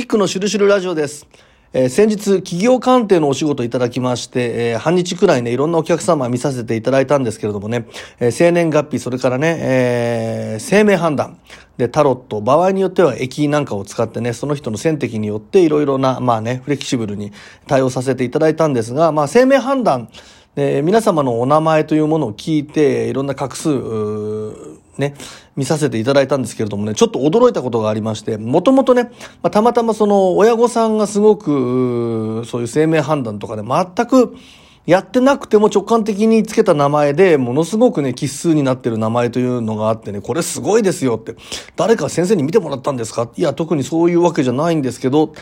キックのシュルシュルラジオです。えー先日、企業鑑定のお仕事いただきまして、えー半日くらいね、いろんなお客様見させていただいたんですけれどもね、えー生年月日、それからね、えー生命判断、で、タロット、場合によっては駅なんかを使ってね、その人の選択によっていろいろな、まあね、フレキシブルに対応させていただいたんですが、まあ、生命判断、え皆様のお名前というものを聞いて、いろんな画数、ね、見させていただいたんですけれどもね、ちょっと驚いたことがありまして、もともとね、まあ、たまたまその親御さんがすごく、そういう生命判断とかで全くやってなくても直感的につけた名前で、ものすごくね、奇数になってる名前というのがあってね、これすごいですよって、誰か先生に見てもらったんですか？いや、特にそういうわけじゃないんですけど、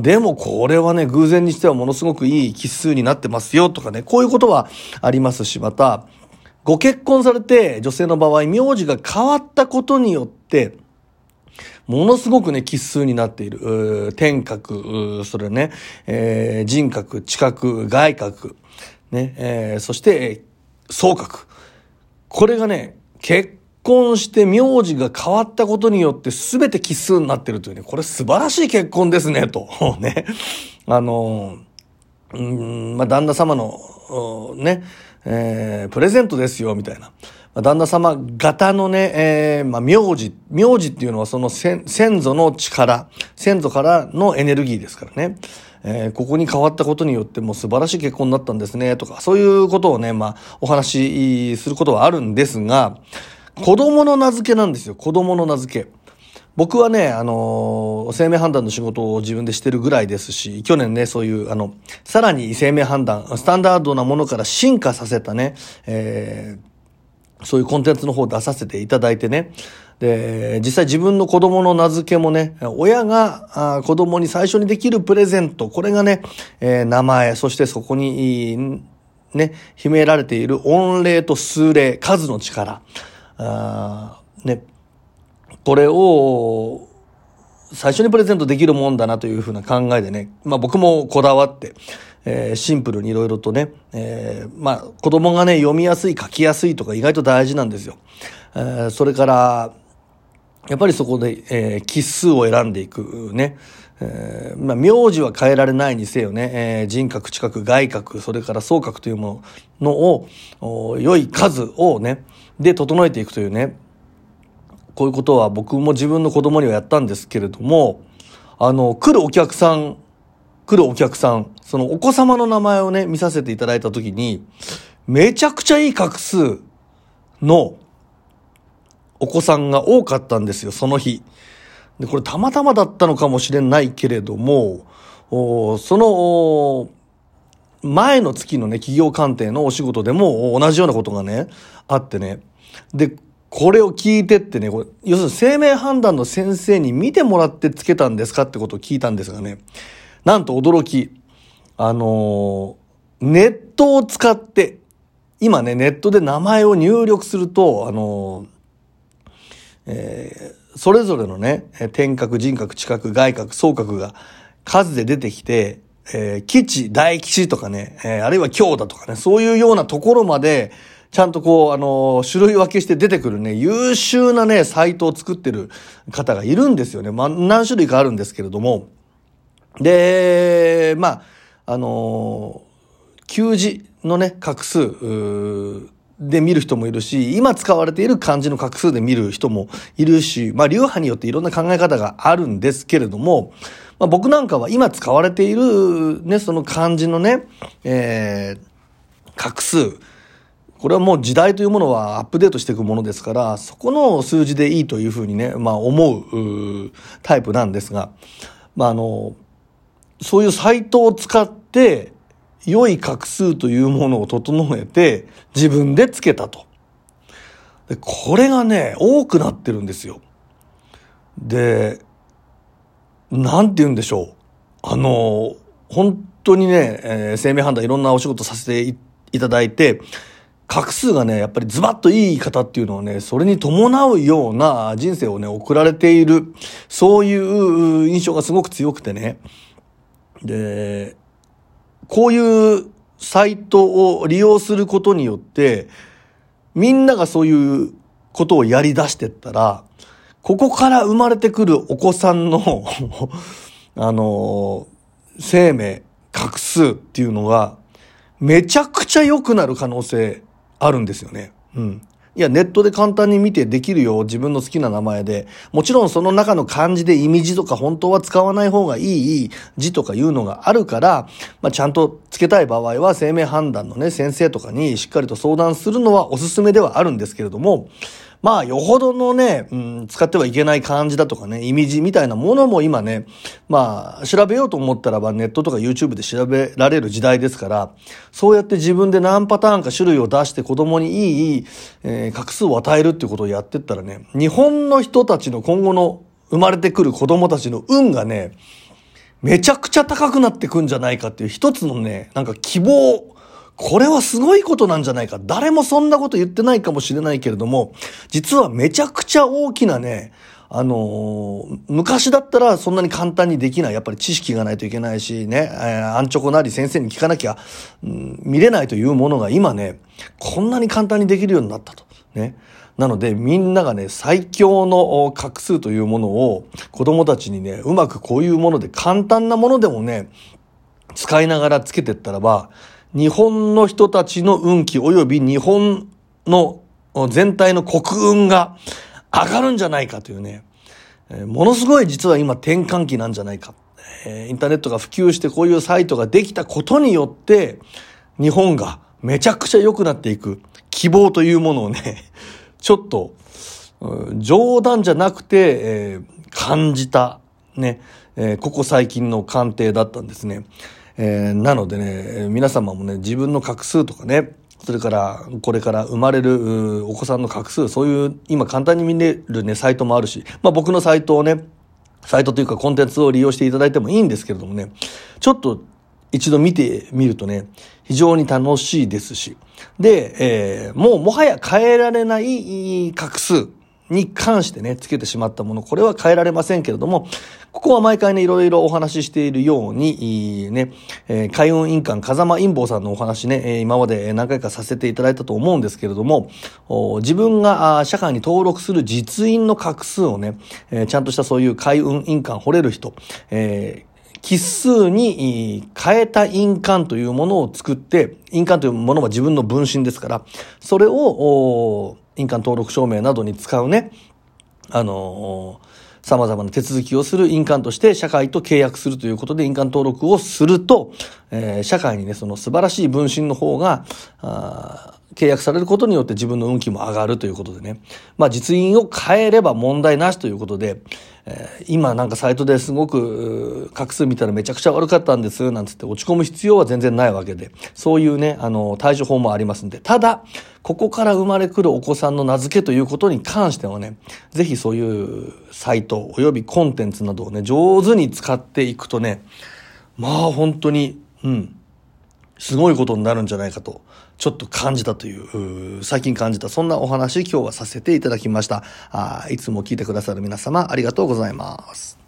でもこれはね、偶然にしてはものすごくいい奇数になってますよとかね、こういうことはありますし、また、ご結婚されて女性の場合、名字が変わったことによって、ものすごくね、奇数になっている。天格、それね、えー人格、知覚、外格、ね、えーそして、総格。これがね、結婚して名字が変わったことによって全て奇数になっているというね、これ素晴らしい結婚ですね、と。ね。あのーうん、まあ、旦那様の、ね、えープレゼントですよ、みたいな。旦那様型のね、えーまあ、名字、名字っていうのはその先先祖の力、先祖からのエネルギーですからね。えーここに変わったことによってもう素晴らしい結婚になったんですね、とか、そういうことをね、まあ、お話しすることはあるんですが、子供の名付けなんですよ、子供の名付け。僕はね、あの生命判断の仕事を自分でしてるぐらいですし、去年ね、そういう、あの、さらに生命判断、スタンダードなものから進化させたね、えーそういうコンテンツの方を出させていただいてね。で、実際自分の子供の名付けもね、親が子供に最初にできるプレゼント、これがね、えー名前、そしてそこに、ね、秘められている音霊と数霊、数の力。あね、これを、最初にプレゼントできるもんだなというふうな考えでね、まあ僕もこだわって、えーシンプルにいろいろとね、えーまあ子供がね、読みやすい、書きやすいとか意外と大事なんですよ。えーそれから、やっぱりそこで、えー奇数を選んでいくね。えーまあ、名字は変えられないにせよね、えー人格、知覚、外格、それから総格というものを、良い数をね、で整えていくというね、こういうことは僕も自分の子供にはやったんですけれども、あの、来るお客さん、来るお客さん、そのお子様の名前をね、見させていただいたときに、めちゃくちゃいい画数のお子さんが多かったんですよ、その日。で、これたまたまだったのかもしれないけれども、おその、前の月のね、企業鑑定のお仕事でも同じようなことがね、あってね。で、これを聞いてってね、これ要するに生命判断の先生に見てもらってつけたんですかってことを聞いたんですがね、なんと驚き、あのーネットを使って、今ね、ネットで名前を入力すると、あのーえーそれぞれのね、天格、人格、地格、外格、総格が数で出てきて、えー基地、大基地とかね、えーあるいは強打とかね、そういうようなところまで、ちゃんとこう、あの種類分けして出てくるね、優秀なね、サイトを作ってる方がいるんですよね。まあ、何種類かあるんですけれども。で、まあ、あのー旧字のね、画数で見る人もいるし、今使われている漢字の画数で見る人もいるし、まあ流派によっていろんな考え方があるんですけれども、まあ僕なんかは今使われているね、その漢字のね、えー、画数、これはもう時代というものはアップデートしていくものですから、そこの数字でいいというふうにね、まあ思うタイプなんですが、まああの、そういうサイトを使って、良い画数というものを整えて、自分でつけたと。で、これがね、多くなってるんですよ。で、なんて言うんでしょう。あの、本当にね、えー生命判断いろんなお仕事させていただいて、画数がね、やっぱりズバッといい方っていうのはね、それに伴うような人生をね、送られている、そういう印象がすごく強くてね。で、こういうサイトを利用することによって、みんながそういうことをやり出してったら、ここから生まれてくるお子さんの あの生命、画数っていうのが、めちゃくちゃ良くなる可能性あるんですよね。うん。いや、ネットで簡単に見てできるよ。自分の好きな名前で。もちろんその中の漢字で意味字とか本当は使わない方がいい字とかいうのがあるから、まあ、ちゃんと付けたい場合は生命判断のね、先生とかにしっかりと相談するのはおすすめではあるんですけれども、まあ、よほどのね、うん、使ってはいけない漢字だとかね、意味字みたいなものも今ね、まあ、調べようと思ったらばネットとか YouTube で調べられる時代ですから、そうやって自分で何パターンか種類を出して子供にいい、えー、画数を与えるっていうことをやってったらね、日本の人たちの今後の生まれてくる子供たちの運がね、めちゃくちゃ高くなってくんじゃないかっていう一つのね、なんか希望これはすごいことなんじゃないか。誰もそんなこと言ってないかもしれないけれども、実はめちゃくちゃ大きなね、あのー、昔だったらそんなに簡単にできない。やっぱり知識がないといけないしね、えー、アンチョコなり先生に聞かなきゃ、うん、見れないというものが今ね、こんなに簡単にできるようになったと。ね。なのでみんながね、最強の画数というものを子供たちにね、うまくこういうもので簡単なものでもね、使いながらつけてったらば、日本の人たちの運気及び日本の全体の国運が上がるんじゃないかというね、ものすごい実は今転換期なんじゃないか。インターネットが普及してこういうサイトができたことによって、日本がめちゃくちゃ良くなっていく希望というものをね、ちょっと、冗談じゃなくて、感じた、ね、ここ最近の鑑定だったんですね。えー、なのでね、皆様もね、自分の画数とかね、それからこれから生まれるお子さんの画数、そういう今簡単に見れるね、サイトもあるし、まあ僕のサイトをね、サイトというかコンテンツを利用していただいてもいいんですけれどもね、ちょっと一度見てみるとね、非常に楽しいですし、で、えー、もうもはや変えられない画数、に関してね、つけてしまったもの、これは変えられませんけれども、ここは毎回ね、いろいろお話ししているように、ね、えー、海運印鑑、風間陰謀さんのお話ね、今まで何回かさせていただいたと思うんですけれども、自分が社会に登録する実印の画数をね、えー、ちゃんとしたそういう海運印鑑掘れる人、えー奇数に変えた印鑑というものを作って、印鑑というものは自分の分身ですから、それを、印鑑登録証明などに使うね、あのー、様々な手続きをする印鑑として社会と契約するということで印鑑登録をすると、えー、社会にね、その素晴らしい分身の方が、あ契約されることによって自分の運気も上がるということでね。まあ実印を変えれば問題なしということで、えー、今なんかサイトですごく画数見たらめちゃくちゃ悪かったんですなんつって落ち込む必要は全然ないわけで、そういうね、あの、対処法もありますんで、ただ、ここから生まれくるお子さんの名付けということに関してはね、ぜひそういうサイト及びコンテンツなどをね、上手に使っていくとね、まあ本当に、うん、すごいことになるんじゃないかと、ちょっと感じたという、最近感じた、そんなお話今日はさせていただきました。あいつも聞いてくださる皆様ありがとうございます。